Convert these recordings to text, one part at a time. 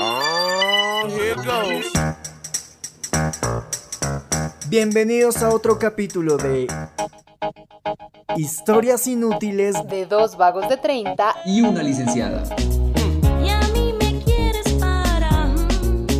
Oh, here goes. Bienvenidos a otro capítulo de Historias inútiles de dos vagos de 30 y una licenciada. Y a mí me quieres para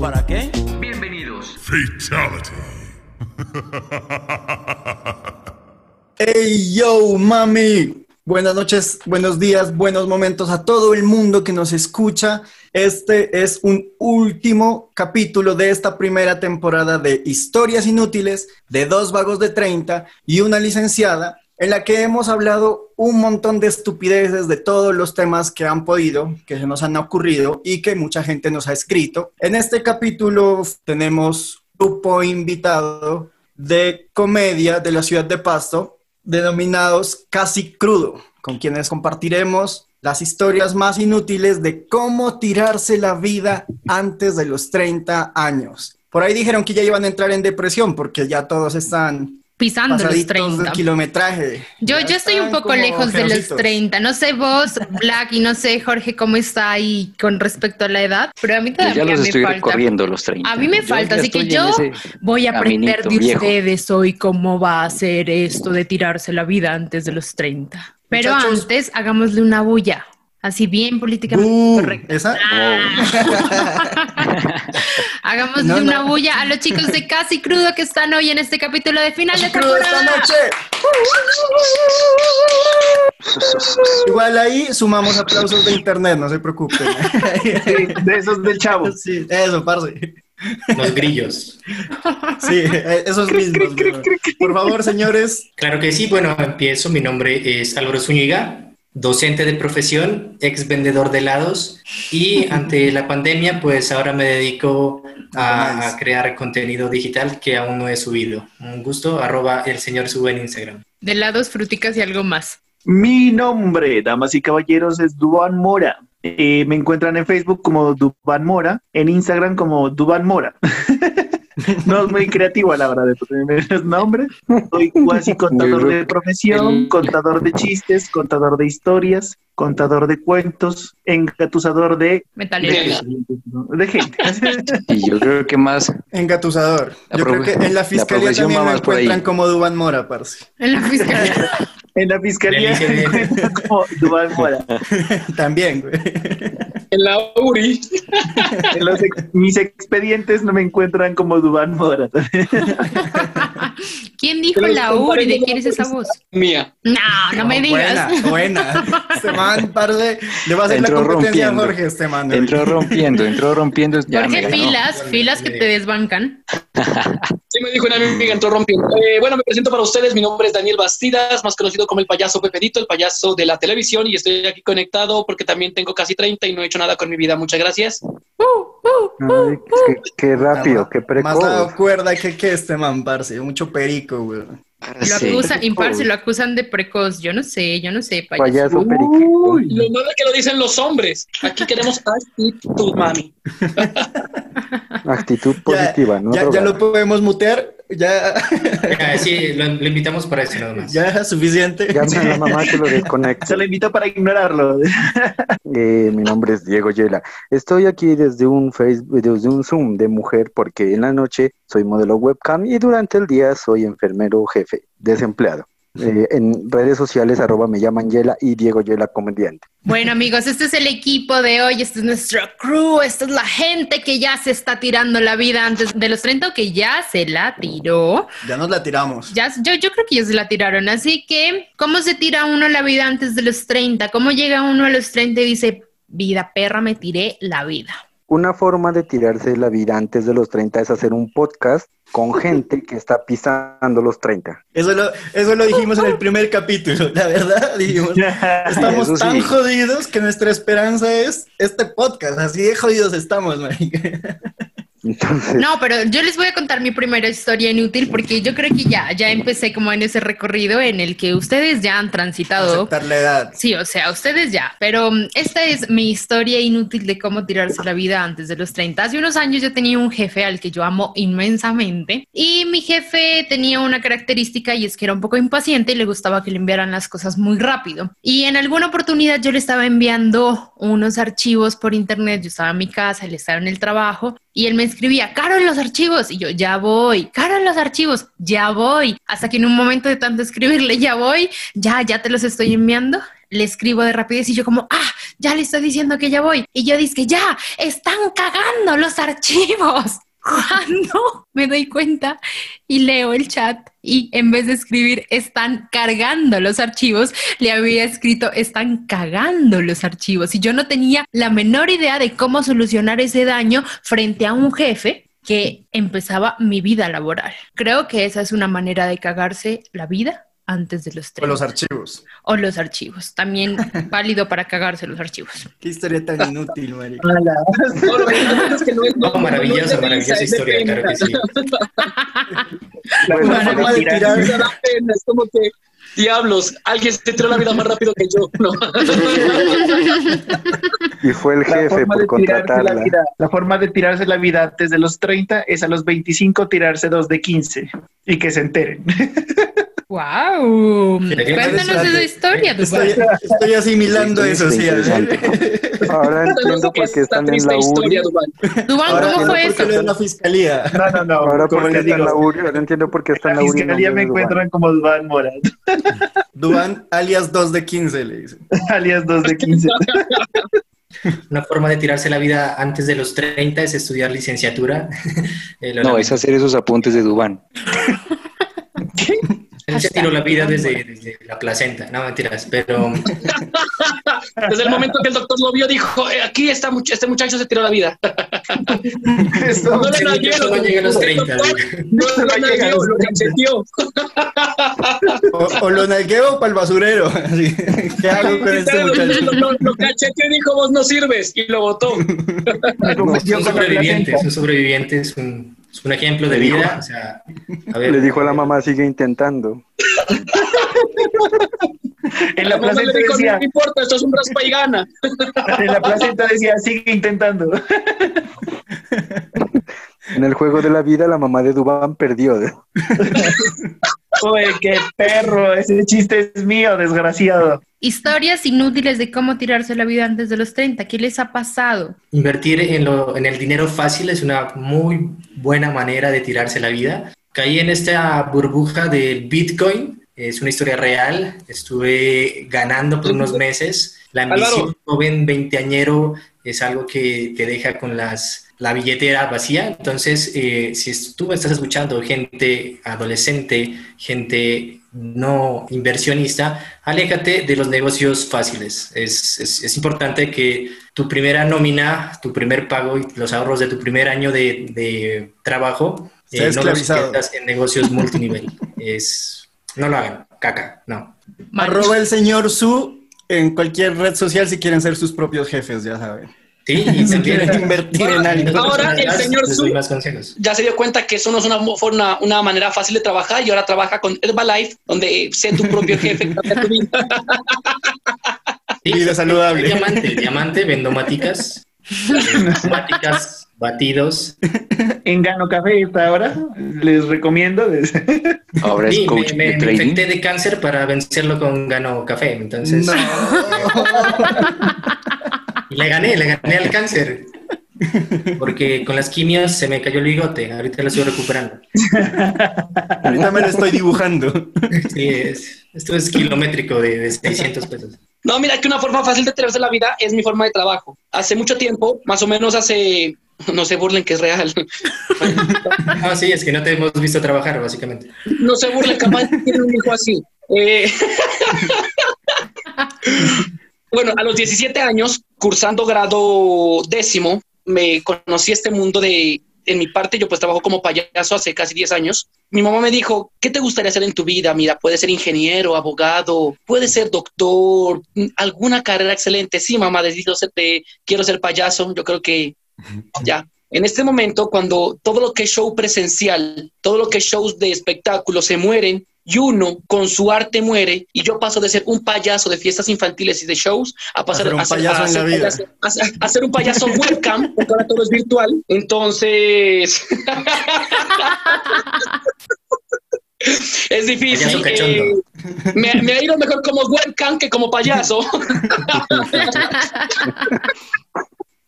¿Para qué? Bienvenidos. ¡Hey yo, mami! Buenas noches, buenos días, buenos momentos a todo el mundo que nos escucha. Este es un último capítulo de esta primera temporada de Historias Inútiles de dos vagos de 30 y una licenciada, en la que hemos hablado un montón de estupideces de todos los temas que han podido, que se nos han ocurrido y que mucha gente nos ha escrito. En este capítulo tenemos grupo invitado de comedia de la ciudad de Pasto, denominados Casi Crudo, con quienes compartiremos las historias más inútiles de cómo tirarse la vida antes de los 30 años. Por ahí dijeron que ya iban a entrar en depresión porque ya todos están pisando los pasaditos 30. del kilometraje. Yo, Ya yo estoy un poco lejos de los generositos. 30. No sé vos, Black, y no sé, Jorge, cómo está ahí con respecto a la edad, pero a mí todavía ya los me estoy falta. recorriendo los 30. A mí me Yo falta, así que yo voy a aprender de viejo. ustedes hoy cómo va a ser esto de tirarse la vida antes de los 30. Pero Muchachos. antes, hagámosle una bulla. Así bien políticamente Uh, correcto. ¿Esa? Hagámosle No. una bulla a los chicos de Casi Crudo que están hoy en este capítulo de final de Crudo esta temporada. noche. Igual ahí sumamos aplausos de internet, no se preocupen. de esos del chavo. Sí, eso, parce. Los grillos. Sí, eh, esos mismos. weón. Por favor, señores, Claro que sí, bueno, empiezo. Mi nombre es Álvaro Zúñiga, docente de profesión, ex vendedor de helados y ante la pandemia, pues ahora me dedico a, a crear contenido digital que aún no he subido. Un gusto, arroba el señor sube en Instagram. De helados, fruticas y algo más. Mi nombre, damas y caballeros, es Duban Mora. Eh, me encuentran en Facebook como Duban Mora, en Instagram como Duban Mora. no es muy creativo a la hora de ponerme los nombres. Soy cuasi contador de profesión, contador de chistes, contador de historias, contador de cuentos, engatusador de, Metalero. de gente. Y yo creo que más engatusador. Yo creo que en la fiscalía también ahí. encuentran como Duban Mora, parce. En la fiscalía. En la fiscalía encuentran como Duban Mora. También, güey. En la URI. En los ex- mis expedientes no me encuentran como Duban Mora. ¿Quién dijo Pero la comparando URI? ¿De quién es esa voz? Mía. No, no me digas. Buena, buena. Este man, parce, le va a hacer Entró la competencia rompiendo. a Jorge este man. entró rompiendo, entró rompiendo. Ya me Jorge, ganó. filas, filas que te desbancan. Sí me dijo una amiga, entró rompiendo. Eh, bueno, me presento para ustedes. Mi nombre es Daniel Bastidas, más conocido como el payaso Pepedito, el payaso de la televisión. Y estoy aquí conectado porque también tengo casi 30 y no he hecho nada con mi vida. Muchas gracias. Ay, qué, qué rápido, qué Más dado precoz. cuerda que, que este man, parce. Mucho perico, güey. Lo Sí. acusan, imparse, lo acusan de precoz. Yo no sé, yo no sé, payaso. Payaso periquito. Lo malo es que lo dicen los hombres. Aquí queremos actitud, mami. Actitud positiva, ¿no? Ya, ya lo podemos mutear. Ya, sí, lo, lo invitamos para eso nada más. ya es suficiente. Llame a la mamá que lo desconecte. Se lo invito para ignorarlo. Eh, mi nombre es Diego Yela. Estoy aquí desde un Facebook, desde un Zoom de mujer porque en la noche soy modelo webcam y durante el día soy enfermero jefe, desempleado. Eh, en redes sociales arroba me llaman Yela y Diego Yela comediante. Bueno, amigos, este es el equipo de hoy, este es nuestro crew, esta es la gente que ya se está tirando la vida antes de los 30 o que ya se la tiró. Ya nos la tiramos. Ya, yo, yo creo que ya se la tiraron, así que, ¿cómo se tira uno la vida antes de los 30? ¿Cómo llega uno a los 30 y dice, vida perra, me tiré la vida? Una forma de tirarse la vida antes de los 30 es hacer un podcast con gente que está pisando los 30. Eso lo, eso lo dijimos en el primer capítulo, la verdad. Dijimos, estamos sí. tan jodidos que nuestra esperanza es este podcast. Así de jodidos estamos, marica. Entonces, No, pero yo les voy a contar mi primera historia inútil porque yo creo que ya, ya empecé como en ese recorrido en el que ustedes ya han transitado. Aceptar la edad. Sí, o sea, ustedes ya, pero mm, esta es mi historia inútil de cómo tirarse la vida antes de los 30. Hace unos años yo tenía un jefe al que yo amo inmensamente y mi jefe tenía una característica y es que era un poco impaciente y le gustaba que le enviaran las cosas muy rápido. Y en alguna oportunidad yo le estaba enviando unos archivos por internet, yo estaba en mi casa, él estaba en el trabajo y él me escribía, Caro en los archivos, y yo, ya voy, Caro en los archivos, ya voy, hasta que en un momento de tanto escribirle, ya voy, ya, ya te los estoy enviando, le escribo de rapidez y yo como, ah, ya le estoy diciendo que ya voy. Y yo dije, ya, están cagando los archivos. Cuando me doy cuenta y leo el chat y en vez de escribir están cargando los archivos, le había escrito están cagando los archivos y yo no tenía la menor idea de cómo solucionar ese daño frente a un jefe que empezaba mi vida laboral. Creo que esa es una manera de cagarse la vida antes de los O 30. los archivos. O los archivos. También válido para cagarse los archivos. Qué historia tan inútil, marica. No, maravillosa, maravillosa historia, claro que sí. Bueno, forma de tirar- es como que, diablos, alguien se tiró la vida más rápido que yo. No. y fue el jefe por tirarse la, contratarla. vida, la forma de tirarse la vida antes de los 30 es a los 25 tirarse dos de 15 y que se enteren. ¡Wow! Qué Cuéntanos esa historia, Estoy, Dubái. estoy asimilando eso, sí. Ahora entiendo por qué están en la URI. Dubán. Dubán, Ahora ¿cómo fue por qué eso? de la fiscalía. No, no, no. Ahora por qué está en la URI. Ahora entiendo por qué está en la la URI. fiscalía me encuentran como Duván Mora, Dubán, alias 2 de 15, le dicen. alias 2 de 15. Una forma de tirarse la vida antes de los 30 es estudiar licenciatura. Eh, lo No, lamento. es hacer esos apuntes de Dubán. Él se tiró la vida desde, desde la placenta, no mentiras, pero Desde el momento que el doctor lo vio, dijo: "Eh, Aquí está, much- este muchacho se tiró la vida. Eso, No nalgueo, muchacho no llega a los 30. No No lo 30. cacheteó. O, o lo nalgueo para el basurero. ¿Qué hago con este Lo, muchacho? lo, lo cacheteó y dijo: Vos no sirves. Y lo botó. me confundió un con la sobreviviente, placenta. es un es un, ejemplo de dijo- vida. O sea, a ver, Le dijo a la mamá, sigue intentando. En la La placenta dijo: decía, No importa, esto es un raspa y gana. en la placenta decía, sigue intentando. En el juego de la vida, la mamá de Dubán perdió. Uy, qué perro, ese chiste es mío, desgraciado. Historias inútiles de cómo tirarse la vida antes de los 30. ¿Qué les ha pasado? Invertir en, lo, en el dinero fácil es una muy buena manera de tirarse la vida. Caí en esta burbuja del Bitcoin, es una historia real. Estuve ganando por unos meses. La ambición joven veinteañero es algo que te deja con las, la billetera vacía. Entonces, eh, si tú estás escuchando gente adolescente, gente no inversionista, aléjate de los negocios fáciles. Es, es, es importante que tu primera nómina, tu primer pago y los ahorros de tu primer año de, de trabajo eh, no los inviertas en negocios multinivel. es, no lo hagan, caca, no. Arroba el señor Su en cualquier red social si quieren ser sus propios jefes, ya saben. Sí, y Si quieren invertir en algo. Ahora el señor Su- ya se dio cuenta que eso no es una, mo- una, una manera fácil de trabajar y ahora trabaja con Herbalife, donde sé tu propio jefe. cambia tu vida. Sí, Vida saludable. Diamante, diamante, vendo maticas. maticas, batidos. En Gano Café está ahora, les recomiendo. Ahora es Sí, coach me, me- de me trading. infecté de cáncer para vencerlo con Gano Café. Entonces, No. le gané, le gané al cáncer. Porque con las quimios se me cayó el bigote. Ahorita lo estoy recuperando. Ahorita me lo estoy dibujando. Sí, es- esto es kilométrico de, de 600 pesos. No, mira que una forma fácil de tirarse la vida es mi forma de trabajo. Hace mucho tiempo, más o menos hace, no se burlen que es real, No, sí, es que no te hemos visto trabajar, básicamente. no se burlen, capaz tiene un hijo así. Eh, bueno, a los 17 años, cursando grado décimo, me conocí este mundo de, en mi parte, yo pues trabajo como payaso hace casi 10 años. Mi mamá me dijo, ¿qué te gustaría hacer en tu vida? Mira, puede ser ingeniero, abogado, puede ser doctor, alguna carrera excelente. Sí, mamá, decido ser, quiero ser payaso. Yo creo que ya, en este momento, cuando todo lo que es show presencial, todo lo que es shows de espectáculo se mueren y uno con su arte muere y yo paso de ser un payaso de fiestas infantiles y de shows a pasar ser un a, ser- payaso a en ser la vida. payaso- a ser- a ser un payaso webcam, porque ahora todo es virtual. Entonces, es difícil. Eh, me, me ha ido mejor como webcam que como payaso.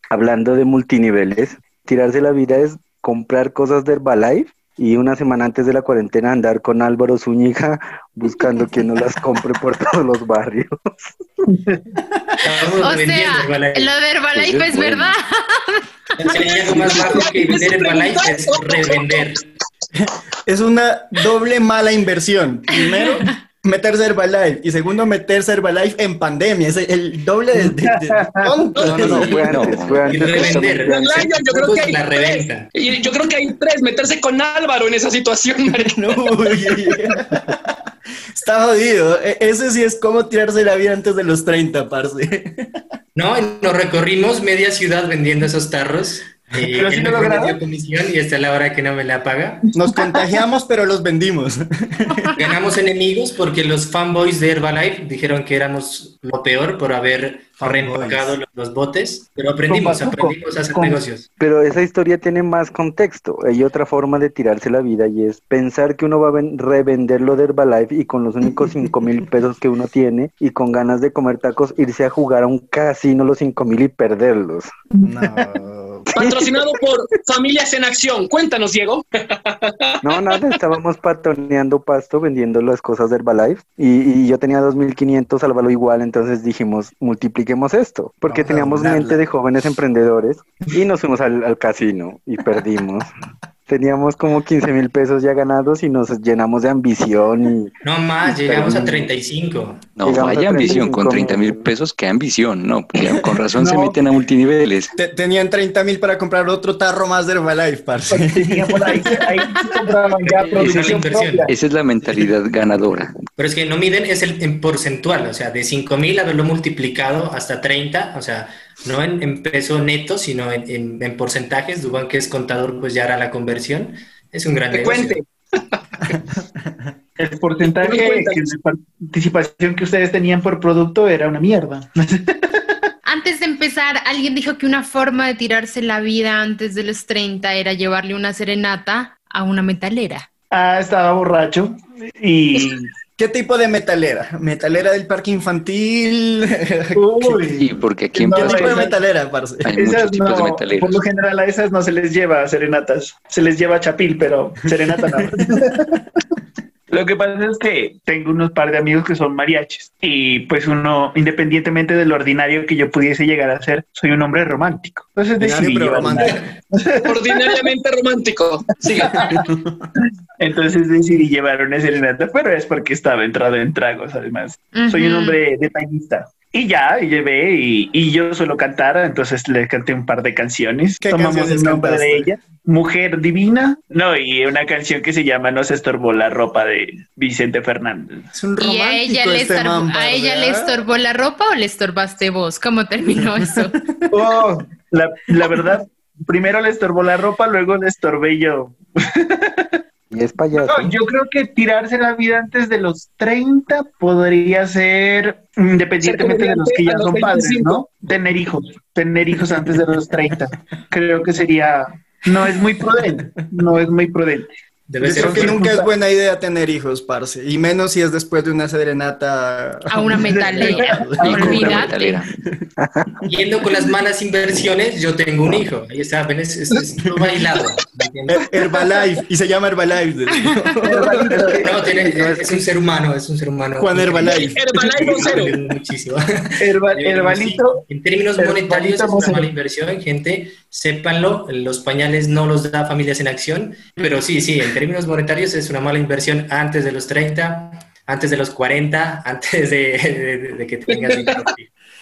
Hablando de multiniveles, tirarse la vida es comprar cosas de Herbalife y una semana antes de la cuarentena andar con Álvaro Zúñiga buscando quien no las compre por todos los barrios. O sea, Herbalife. lo de Herbalife Eso es es bueno. verdad. Más bajo que vender Herbalife es revender. Es una doble mala inversión. Primero, meterse a Herbalife. Y segundo, meterse a Herbalife en pandemia. Es el, doble de, de- de tonto. No, no, no, fue antes, fue Y revender. Yo creo que hay la tres. reventa. Y yo creo que hay tres, meterse con Álvaro en esa situación. No, Está jodido. E- Ese sí es como tirarse la vida antes de los 30, parce. No, y nos recorrimos media ciudad vendiendo esos tarros. Y Pero sí lo me lograron. dio comisión y hasta la hora que no me la paga. Nos contagiamos, pero los vendimos. Ganamos enemigos porque los fanboys de Herbalife dijeron que éramos lo peor por haber reempacado los, los botes, pero aprendimos, aprendimos a hacer con- negocios. Pero esa historia tiene más contexto. Hay otra forma de tirarse la vida y es pensar que uno va a ven- revender lo de Herbalife y con los únicos cinco mil pesos que uno tiene y con ganas de comer tacos irse a jugar a un casino los cinco mil y perderlos. No. Patrocinado por Familias en Acción. Cuéntanos, Diego. No, nada, estábamos patoneando pasto vendiendo las cosas de Herbalife y, y yo tenía 2.500, Álvaro igual, entonces dijimos, multipliquemos esto, porque Vamos teníamos mente de jóvenes emprendedores y nos fuimos al, al casino y perdimos. Teníamos como 15 mil pesos ya ganados y nos llenamos de ambición y No más, llegamos a Perdimos. 35. No, Llegamos vaya ambición, 35 con 30 mil pesos, qué ambición, no, con razón se meten a multiniveles. Te- tenían 30 mil para comprar otro tarro más de Herbalife, parce. Tenía por ahí, ahí se compraban ya Esa es la producción inversión. propia. Esa es la mentalidad ganadora. Pero es que no miden, es el en porcentual, o sea, de 5 mil haberlo multiplicado hasta 30, o sea, no en, en peso neto, sino en, en- en porcentajes. Duban, que es contador, pues ya hará la conversión. Es un gran Te negocio. cuente. El porcentaje de participación que ustedes tenían por producto era una mierda. Antes de empezar, alguien dijo que una forma de tirarse la vida antes de los 30 era llevarle una serenata a una metalera. Ah, estaba borracho y... ¿Qué tipo de metalera? ¿Metalera del parque infantil? Uy, Y porque aquí No, ¿Qué tipo de metalera, parce? hay esas de por lo general a esas no se les lleva serenatas, se les lleva chapil, pero serenata no. Lo que pasa es que tengo unos par de amigos que son mariachis y pues uno, independientemente de lo ordinario que yo pudiese llegar a ser, soy un hombre romántico. Entonces decidí pero llevar una- romántico. Ordinariamente romántico. Entonces decidí llevar una serenata, pero es porque estaba entrado en tragos, además. Soy un hombre detallista. Y ya, y llevé, y, y yo suelo cantar, entonces le canté un par de canciones. ¿Qué Tomamos canciones el nombre de ella, Mujer Divina. No, y una canción que se llama No se estorbó la ropa de Vicente Fernández. Es un ¿Y a ella, le este estorbó, a ella le estorbó la ropa o le estorbaste vos? ¿Cómo terminó eso? Oh, la, la verdad, primero le estorbó la ropa, luego le estorbé yo. y es payaso. No, yo creo que tirarse la vida antes de los 30 podría ser, independientemente de los que ya son padres, 25. ¿no? Tener hijos, tener hijos antes de los 30. Creo que sería, no es muy prudente, no es muy prudente. Debe Yo ser creo que un- nunca es buena idea tener hijos, parce. Y menos si es después de una serenata. A una metalera. Olvídate. Yendo con las malas inversiones, yo tengo un hijo. Ahí está, ven, es, es, es todo bailado. Herbalife. Y se llama Herbalife. No, tiene, es un ser humano, es un ser humano. Juan Herbalife. Herbalife cero. Muchísimo. Herba- herbalito, en términos herbalito monetarios es una mala inversión, gente, sépanlo, los pañales no los da Familias en Acción, pero sí, sí, en términos monetarios es una mala inversión antes de los 30, antes de los 40, antes de, de- de que tengas hijos.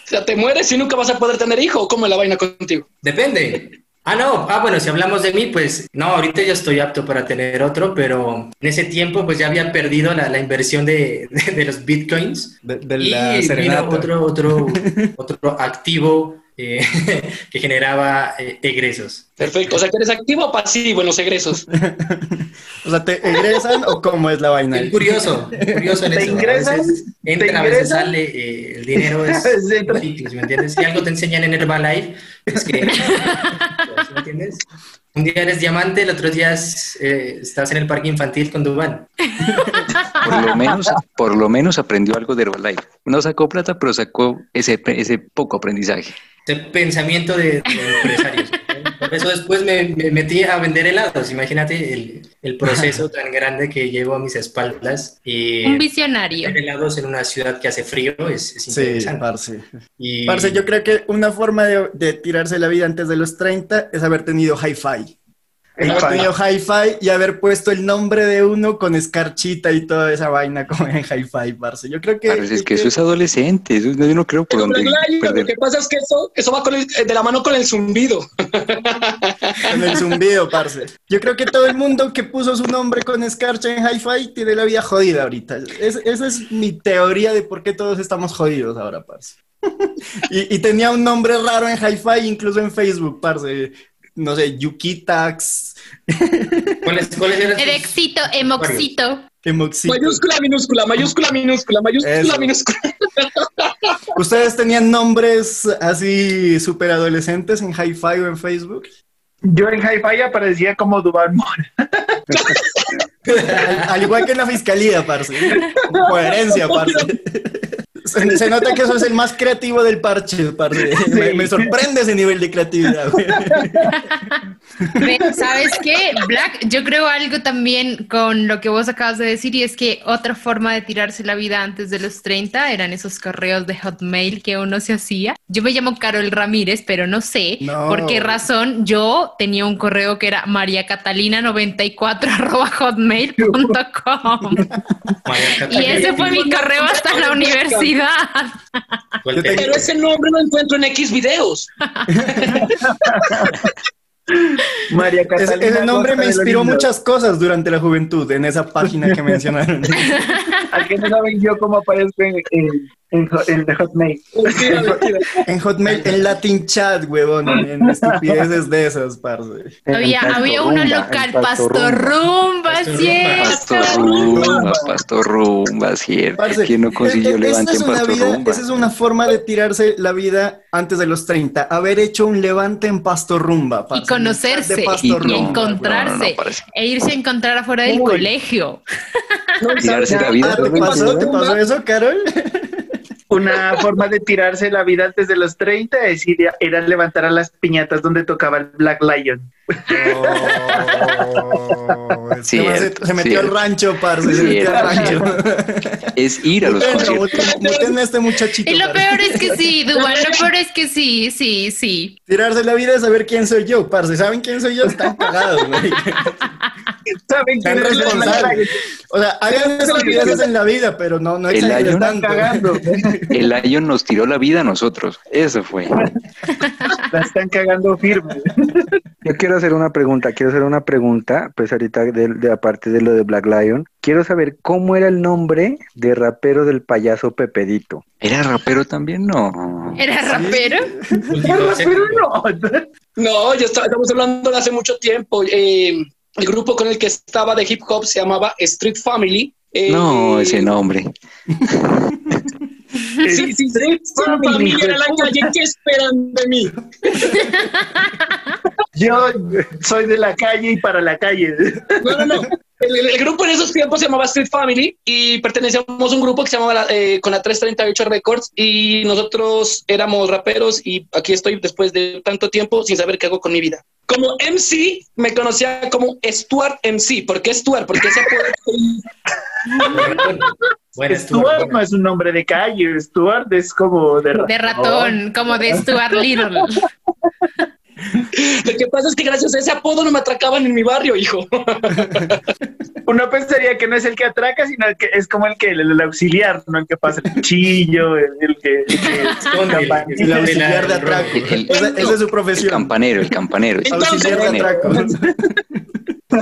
O sea, te mueres y nunca vas a poder tener hijo. ¿Cómo es la vaina contigo? Depende. Ah, no, ah, bueno, si hablamos de mí, pues no, ahorita ya estoy apto para tener otro, pero en ese tiempo pues ya había perdido la, la inversión de, de- de los bitcoins De, de y la vino otro, otro, otro activo eh, que generaba eh, egresos. Perfecto. O sea, que eres activo o pasivo en los egresos. O sea, ¿te egresan o cómo es la vaina? Es curioso, curioso el ¿Te hecho. ingresan? A veces ¿Te entra, a veces sale, eh, el dinero es ciclos, ¿me entiendes? Si algo te enseñan en Herbalife, es que, ¿me entiendes? Un día eres diamante, el otro día es, eh, estás en el parque infantil con Dubán. Por lo menos, por lo menos aprendió algo de Herbalife. No sacó plata, pero sacó ese, ese poco aprendizaje. Ese pensamiento de, de empresarios. Por eso después me, me metí a vender helados. Imagínate el, el proceso tan grande que llevo a mis espaldas. Y Un visionario. vender helados en una ciudad que hace frío es, es Sí, interesante. parce. Y- Parce, yo creo que una forma de, de tirarse la vida antes de los 30 es haber tenido hi-fi. Haber tenido hi-fi y haber puesto el nombre de uno con escarchita y toda esa vaina como en hi-fi, parce. Yo creo que... Parece es que eso es adolescente. Eso, yo no creo por Pero, dónde lo que pasa es que eso, eso va con el- eh, de la mano con el zumbido. Con el zumbido, parce. Yo creo que todo el mundo que puso su nombre con escarcha en hi-fi tiene la vida jodida ahorita. Es- esa es mi teoría de por qué todos estamos jodidos ahora, parce. Y, y tenía un nombre raro en hi-fi, incluso en Facebook, parce. No sé, Yukitax, ¿Cuáles, cuáles eran Erexito, emoxito. Emoxito. Mayúscula, minúscula, mayúscula, minúscula, mayúscula, Eso. minúscula. ¿Ustedes tenían nombres así súper adolescentes en hi-fi o en Facebook? Yo en Hi-Fi aparecía como Duban Mora. Al, al igual que en la fiscalía, parce. Coherencia, parce. Se, se nota que eso es el más creativo del parche, parce. Me, me sorprende ese nivel de creatividad, güey. ¿Sabes qué, Black? Yo creo algo también con lo que vos acabas de decir y es que otra forma de tirarse la vida antes de los 30 eran esos correos de Hotmail que uno se hacía. Yo me llamo Carol Ramírez, pero no sé No. por qué razón yo tenía un correo que era mariacatalina94 arroba hotmail.com y ese fue mi correo hasta la universidad. ¿Cuál te- Pero ese nombre lo encuentro en X videos. María Catalina. ese nombre me inspiró muchas cosas durante la juventud en esa página que mencionaron. ¿Alguien no saben yo cómo aparezco en, en, en, Hot- en Hotmail? Mentira, mentira. En Hotmail, en Latin Chat, huevón, en estupideces de esas, parce. Había, había uno local, Pastor Rumba. Pastor cierto. Pasto rumba, pasto rumba, cierto. Parce, ¿Quién no consiguió e- e- levante esa en es una pasto vida- rumba? Esa es una forma de tirarse la vida antes de los 30. Haber hecho un levante en Pasto Rumba. parce, Y conocerse y, Y Rumba, encontrarse No, no, e irse a encontrar afuera del Uy. colegio. No, Tirarse la vida. Ah, ¿te pasó, ¿Te pasó eso, Carol? Una forma de tirarse la vida antes de los 30 es ir a- era levantar a las piñatas donde tocaba el Black Lion. Man se, metió al rancho, parce. Se metió al rancho. Es ir a los conciertos. a este muchachito. Y lo parce. peor es que sí, Duban, lo peor es que sí, sí, sí. Tirarse la vida es saber quién soy yo, parce. ¿Saben quién soy yo? Están cagados, güey. ¿Saben quién es responsables. O sea, hagan estupideces en la vida, pero no, no tanto. Cagando. El Lion nos tiró la vida a nosotros. Eso fue. La están cagando firme. Yo quiero hacer una pregunta, quiero hacer una pregunta, pues ahorita de, de aparte de lo de Black Lion, quiero saber cómo era el nombre de rapero del payaso Pepedito. ¿Era rapero también? No. ¿Era rapero? Pero no. No, ya está- estamos hablando de hace mucho tiempo. Eh, el grupo con el que estaba de hip hop se llamaba Street Family. Eh, No, ese nombre. Sí, sí, sí. Family era la calle. ¿Qué esperan de mí? Yo soy de la calle y para la calle. No, no, no. El, el- el grupo en esos tiempos se llamaba Street Family y pertenecíamos a un grupo que se llamaba la- eh, con la 338 Records y nosotros éramos raperos y aquí estoy después de tanto tiempo sin saber qué hago con mi vida. Como MC me conocía como Stuart MC. ¿Por qué Stuart? Porque ese apodo- Buena Stuart Stuart. no es un nombre de calle, Stuart es como de ratón. De ratón, como de Stuart Little. Lo que pasa es que gracias a ese apodo no me atracaban en mi barrio, hijo. Uno pensaría que no es el que atraca, sino que es como el que el, el auxiliar, no el que pasa el cuchillo, el, el que, el que Esconde el-. El auxiliar de el- atraco. el- Esa, esa es su El profesión. campanero, el campanero. el Entonces, Auxiliar de campanero. atraco.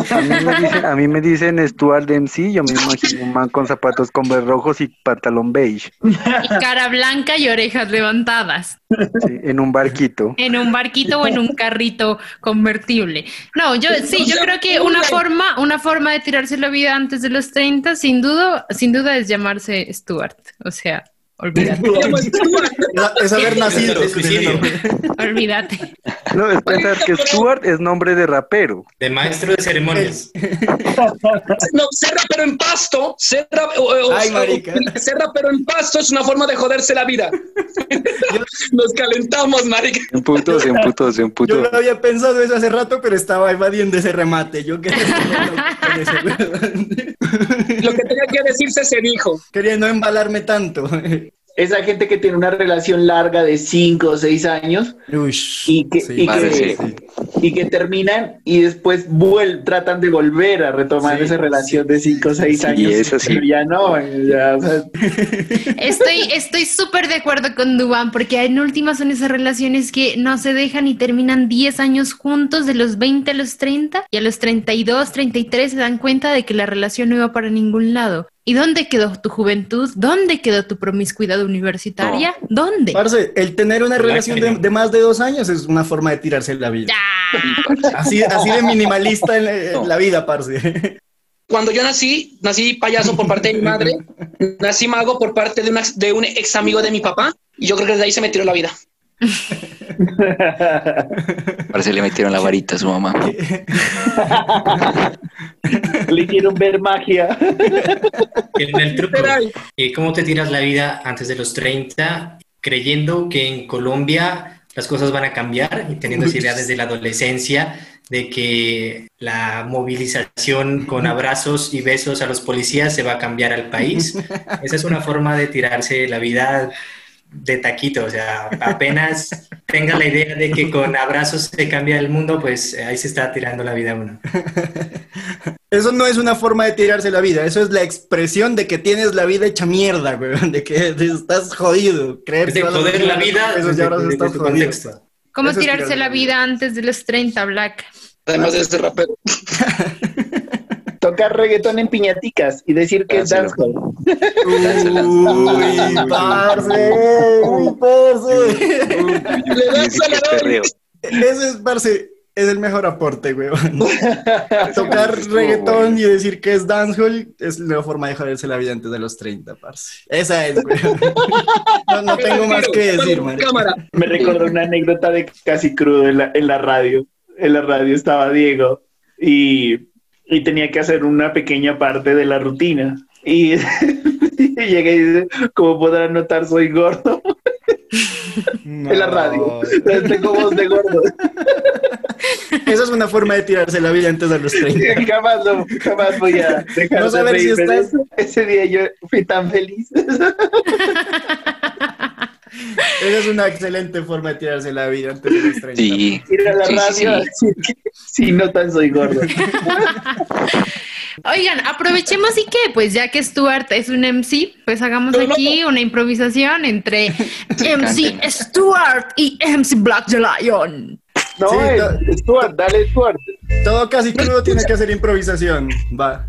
A mí me dicen, a mí me dicen Stuart MC, yo me imagino un man con zapatos con rojos y pantalón beige, Y cara blanca y orejas levantadas. sí, en un barquito. En un barquito o en un carrito convertible. No, yo sí, yo creo que una forma, una forma de tirarse la vida antes de los 30, sin duda, sin duda es llamarse Stuart. O sea, olvídate. Es haber nacido. Olvídate. No, es pensar que Stuart es nombre de rapero. De maestro de ceremonias. No, ser rapero en pasto, ser, rap- o- o- Ay, o- marica. ser rapero en pasto es una forma de joderse la vida. Nos calentamos, marica. Un puto, un puto, un Yo puto. lo había pensado eso hace rato, pero estaba evadiendo ese remate. Yo weón. Lo que tenía que decirse se dijo. quería no embalarme tanto. Esa gente que tiene una relación larga de 5 o 6 años Uy, y que, sí, y madre, que, sí. y que terminan y después vuel tratan de volver a retomar Sí, esa relación de 5 o 6 Sí, años. eso sí. Pero ya no, ya, o sea, Estoy, estoy súper de acuerdo con Dubán, porque en últimas son esas relaciones que no se dejan y terminan 10 años juntos, de los 20 a los 30, y a los 32, 33 se dan cuenta de que la relación no iba para ningún lado. ¿Y dónde quedó tu juventud? ¿Dónde quedó tu promiscuidad universitaria? ¿Dónde? Parce, el tener una relación de, de más de dos años es una forma de tirarse la vida. Ya. Así, así de minimalista en, en la vida, parce. Cuando yo nací, nací payaso por parte de mi madre, nací mago por parte de, una- de un ex amigo de mi papá, y yo creo que desde ahí se me tiró la vida. Parece que le metieron la varita a su mamá. le hicieron ver magia. En el truco. Eh, ¿Cómo te tiras la vida antes de los 30 creyendo que en Colombia las cosas van a cambiar y teniendo esa idea desde la adolescencia de que la movilización con abrazos y besos a los policías se va a cambiar al país? Esa es una forma de tirarse la vida de taquito, o sea, apenas tenga la idea de que con abrazos se cambia el mundo, pues ahí se está tirando la vida uno. Eso no es una forma de tirarse la vida, eso es la expresión de que tienes la vida hecha mierda, weón, de que estás jodido. Creer Es de que vas a joder la vida Eso ya ahora desde estás tu jodido. contexto. ¿Cómo Eso tirarse la vida antes de los 30, Black? Además de ser rapero. Tocar reggaetón en piñaticas y decir que es dancehall. Uy, parce, uy, parce. Le das a la. Ese es, parce, es el mejor aporte, weón. Tocar reggaetón y decir que es dancehall es la forma de joderse la vida antes de los 30, parce. Esa es, weón. No, no tengo más que decir, man. Cámara. Me recordó una anécdota de casi crudo en la, en la radio. En la radio estaba Diego y, y tenía que hacer una pequeña parte de la rutina. Y, y llega y dice, como podrán notar, soy gordo en la radio. Tengo voz de gordo. Esa es una forma de tirarse la vida antes de los 30. jamás, lo- jamás voy a dejar No de saber si reírme de estás-. Ese día yo fui tan feliz. Esa es una excelente forma de tirarse la vida antes de los 30. Sí. Ir a la Sí, radio sí. que si notan soy gordo. Oigan, aprovechemos y qué, pues ya que Stuart es un MC, pues hagamos No, no. aquí una improvisación entre MC. Stuart y MC Black the Lion. No, Sí, es- no. Stuart, dale Stuart. Todo casi crudo tiene que hacer improvisación. Va.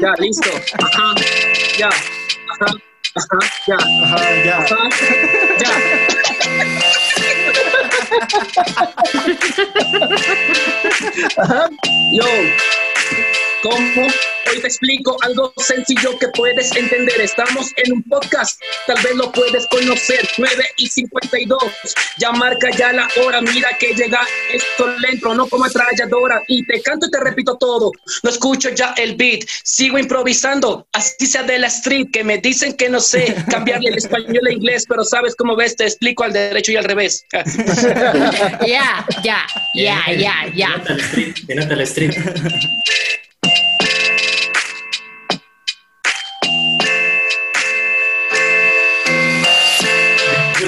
Ya, listo. Ajá. Ya. Ajá. Ajá. Ya. Ajá, ya. Ajá. Ya. Ajá. Yo. ¿Cómo? Hoy te explico algo sencillo que puedes entender. Estamos en un podcast, tal vez lo puedes conocer. 9 y 52, ya marca ya la hora. Mira que llega esto lento, no como atralladora. Y te canto y te repito todo. No escucho ya el beat, sigo improvisando. Así sea de la street, que me dicen que no sé cambiarle el español e inglés, pero sabes cómo ves, te explico al derecho y al revés. Ya, ya, ya, ya, ya. Street, street.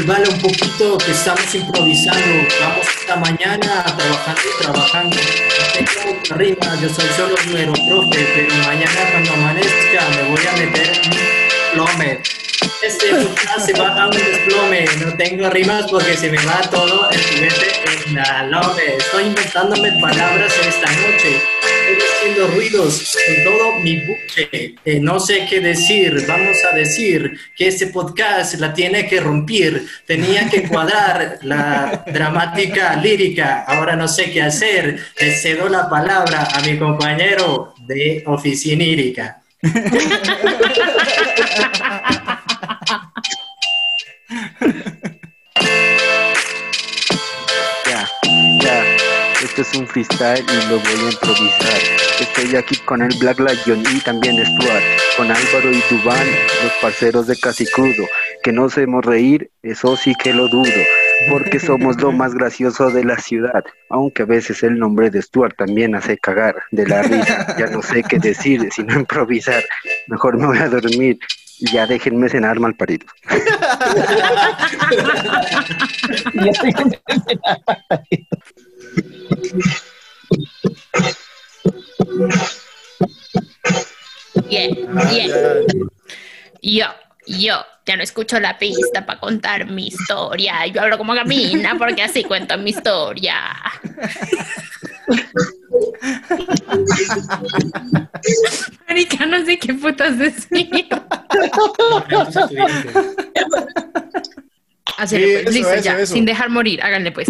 Vale un poquito que estamos improvisando. Vamos esta mañana trabajando y trabajando. Tengo rima, yo soy solo número profe, pero mañana cuando amanezca me voy a meter en un plome. Este podcast se va a un desplome. No tengo rimas porque se me va todo el juguete en la lobe. Estoy inventándome palabras esta noche. Haciendo ruidos con todo mi buche. Eh, no sé qué decir. Vamos a decir que este podcast la tiene que romper. Tenía que cuadrar la dramática lírica. Ahora no sé qué hacer. Le cedo la palabra a mi compañero de oficinírica. Esto es un freestyle y lo voy a improvisar. Estoy aquí con el Black Lion y también Stuart, con Álvaro y Dubán, los parceros de Casi Crudo. Que no hacemos reír, eso sí que lo dudo, porque somos lo más gracioso de la ciudad. Aunque a veces el nombre de Stuart también hace cagar de la risa. Ya no sé qué decir, sino improvisar. Mejor me voy a dormir. Y Ya déjenme cenar mal parido. Bien, bien. Yo, yo, ya no escucho la pista para contar mi historia. Yo hablo como camina porque así cuento mi historia. Marica, no sé qué putas decir. Sí, pues, listo, eso, ya, eso. sin dejar morir, háganle pues.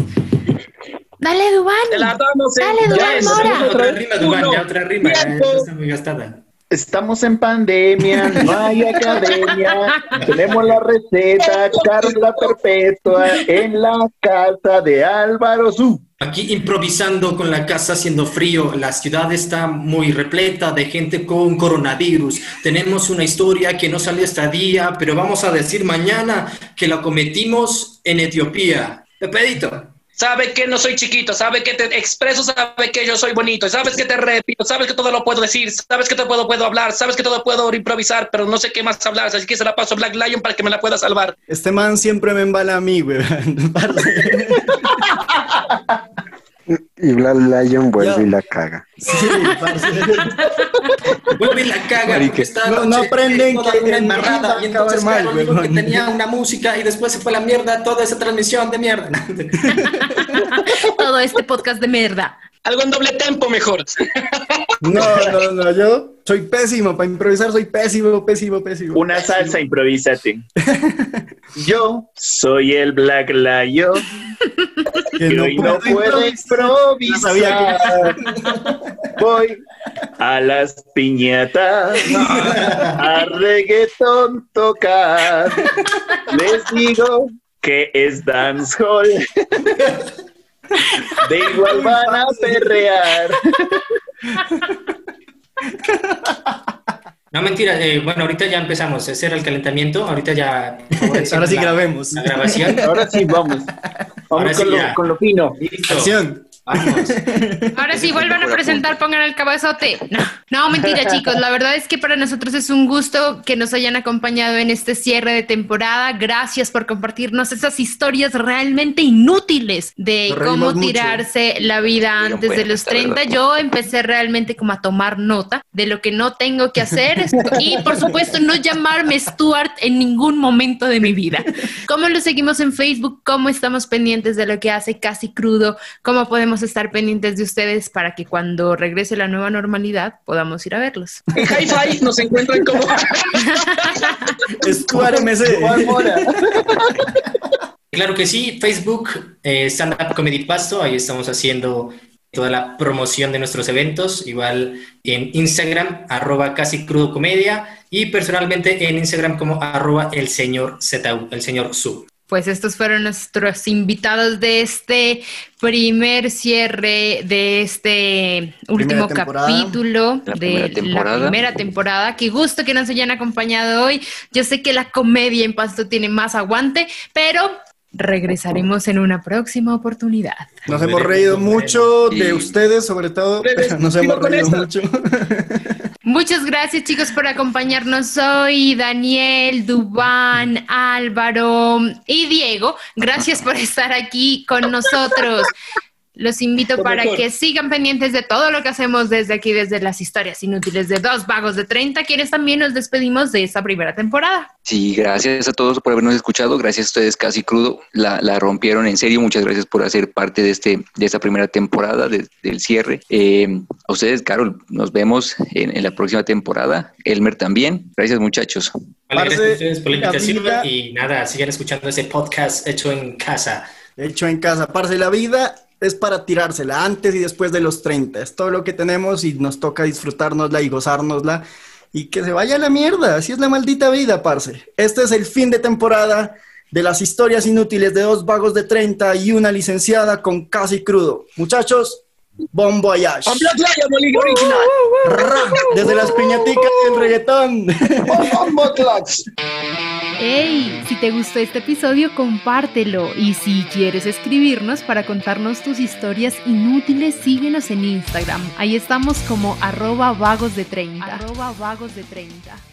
Dale, Te la Dubán. damos en Dale, Dubán, Mora. Otra rima, Dubán, ya otra rima. Esta está muy gastada. Estamos en pandemia, no hay academia, tenemos la receta, Carla Perpetua en la casa de Álvaro Zu. Aquí improvisando con la casa haciendo frío, la ciudad está muy repleta de gente con coronavirus. Tenemos una historia que no salió este día, pero vamos a decir mañana que la cometimos en Etiopía. Pepedito. Sabe que no soy chiquito, sabe que te expreso, sabe que yo soy bonito, sabes que te repito, sabes que todo lo puedo decir, sabes que todo puedo, puedo hablar, sabes que todo puedo improvisar, pero no sé qué más hablar, así que se la paso a Black Lion para que me la pueda salvar. Este man siempre me embala a mí, güey. Y Black Lion vuelve y la caga. Sí, parce. Vuelve y la caga. Esta No- no noche aprenden fue toda que una en embarrada. Y entonces mal, claro, digo que tenía una música y después se fue la mierda toda esa transmisión de mierda. Todo este podcast de mierda. Algo en doble tempo mejor. No, no, no, yo soy pésimo para improvisar, soy pésimo, pésimo, pésimo. Una salsa, improvísate. Yo soy el Black Lion, que que hoy no puedo No sabía improvisar. Voy a las piñatas, a reggaetón tocar. Les digo que es dancehall. De igual van a perrear. No, mentira. eh, bueno, ahorita ya empezamos. Ese era el calentamiento. Ahorita ya. Ahora sí la- grabemos. La grabación. Ahora sí, vamos. Vamos Ahora sí con, ya. lo, con lo fino. Listo. Acción. Vamos. Ahora sí, vuelvan a presentar, pongan el cabezote. No, no, mentira, chicos. La verdad es que para nosotros es un gusto que nos hayan acompañado en este cierre de temporada. Gracias por compartirnos esas historias realmente inútiles de cómo mucho. tirarse la vida antes de buenas, los la 30. verdad. Yo empecé realmente como a tomar nota de lo que no tengo que hacer y, por supuesto, no llamarme Stuart en ningún momento de mi vida. ¿Cómo lo seguimos en Facebook? ¿Cómo estamos pendientes de lo que hace Casi Crudo? ¿Cómo podemos estar pendientes de ustedes para que cuando regrese la nueva normalidad podamos ir a verlos? En Hi-Fi nos encuentran como. Claro que sí, Facebook, eh, Stand Up Comedy Pasto, ahí estamos haciendo toda la promoción de nuestros eventos, igual en Instagram, arroba casi crudo comedia, y personalmente en Instagram como arroba el señor ZU, el señor Su. Pues estos fueron nuestros invitados de este primer cierre de este último capítulo La de primera la primera temporada. Qué gusto que nos hayan acompañado hoy. Yo sé que la comedia en Pasto tiene más aguante, pero regresaremos en una próxima oportunidad. Nos hemos reído mucho de ustedes, sobre todo. Nos hemos reído mucho. Muchas gracias chicos por acompañarnos hoy, Daniel, Dubán, Álvaro y Diego. Gracias por estar aquí con nosotros. Los invito para mejor. que sigan pendientes de todo lo que hacemos desde aquí, desde las historias inútiles de dos vagos de 30, quienes también nos despedimos de esta primera temporada. Sí, gracias a todos por habernos escuchado. Gracias a ustedes, casi crudo. La, la rompieron en serio. Muchas gracias por hacer parte de, este, de esta primera temporada, de- del cierre. Eh, a ustedes, Carol, nos vemos en, en la próxima temporada. Elmer también. Gracias, muchachos. Vale, gracias a ustedes por la invitación vida- y nada, sigan escuchando ese podcast hecho en casa. Hecho en casa. Parce, la vida es para tirársela antes y después de los 30. Es todo lo que tenemos y nos toca disfrutárnosla y gozárnosla. Y que se vaya a la mierda. Así es la maldita vida, parce. Este es el fin de temporada de las historias inútiles de dos vagos de 30 y una licenciada con casi crudo. Muchachos, bon voyage. ¡En Black Lion, Bolívar Original! Ra, Desde las piñaticas del reggaetón. ¡Hey! Si te gustó este episodio, compártelo. Y si quieres escribirnos para contarnos tus historias inútiles, síguenos en Instagram. Ahí estamos como arroba vagos de 30. Arroba vagos de 30.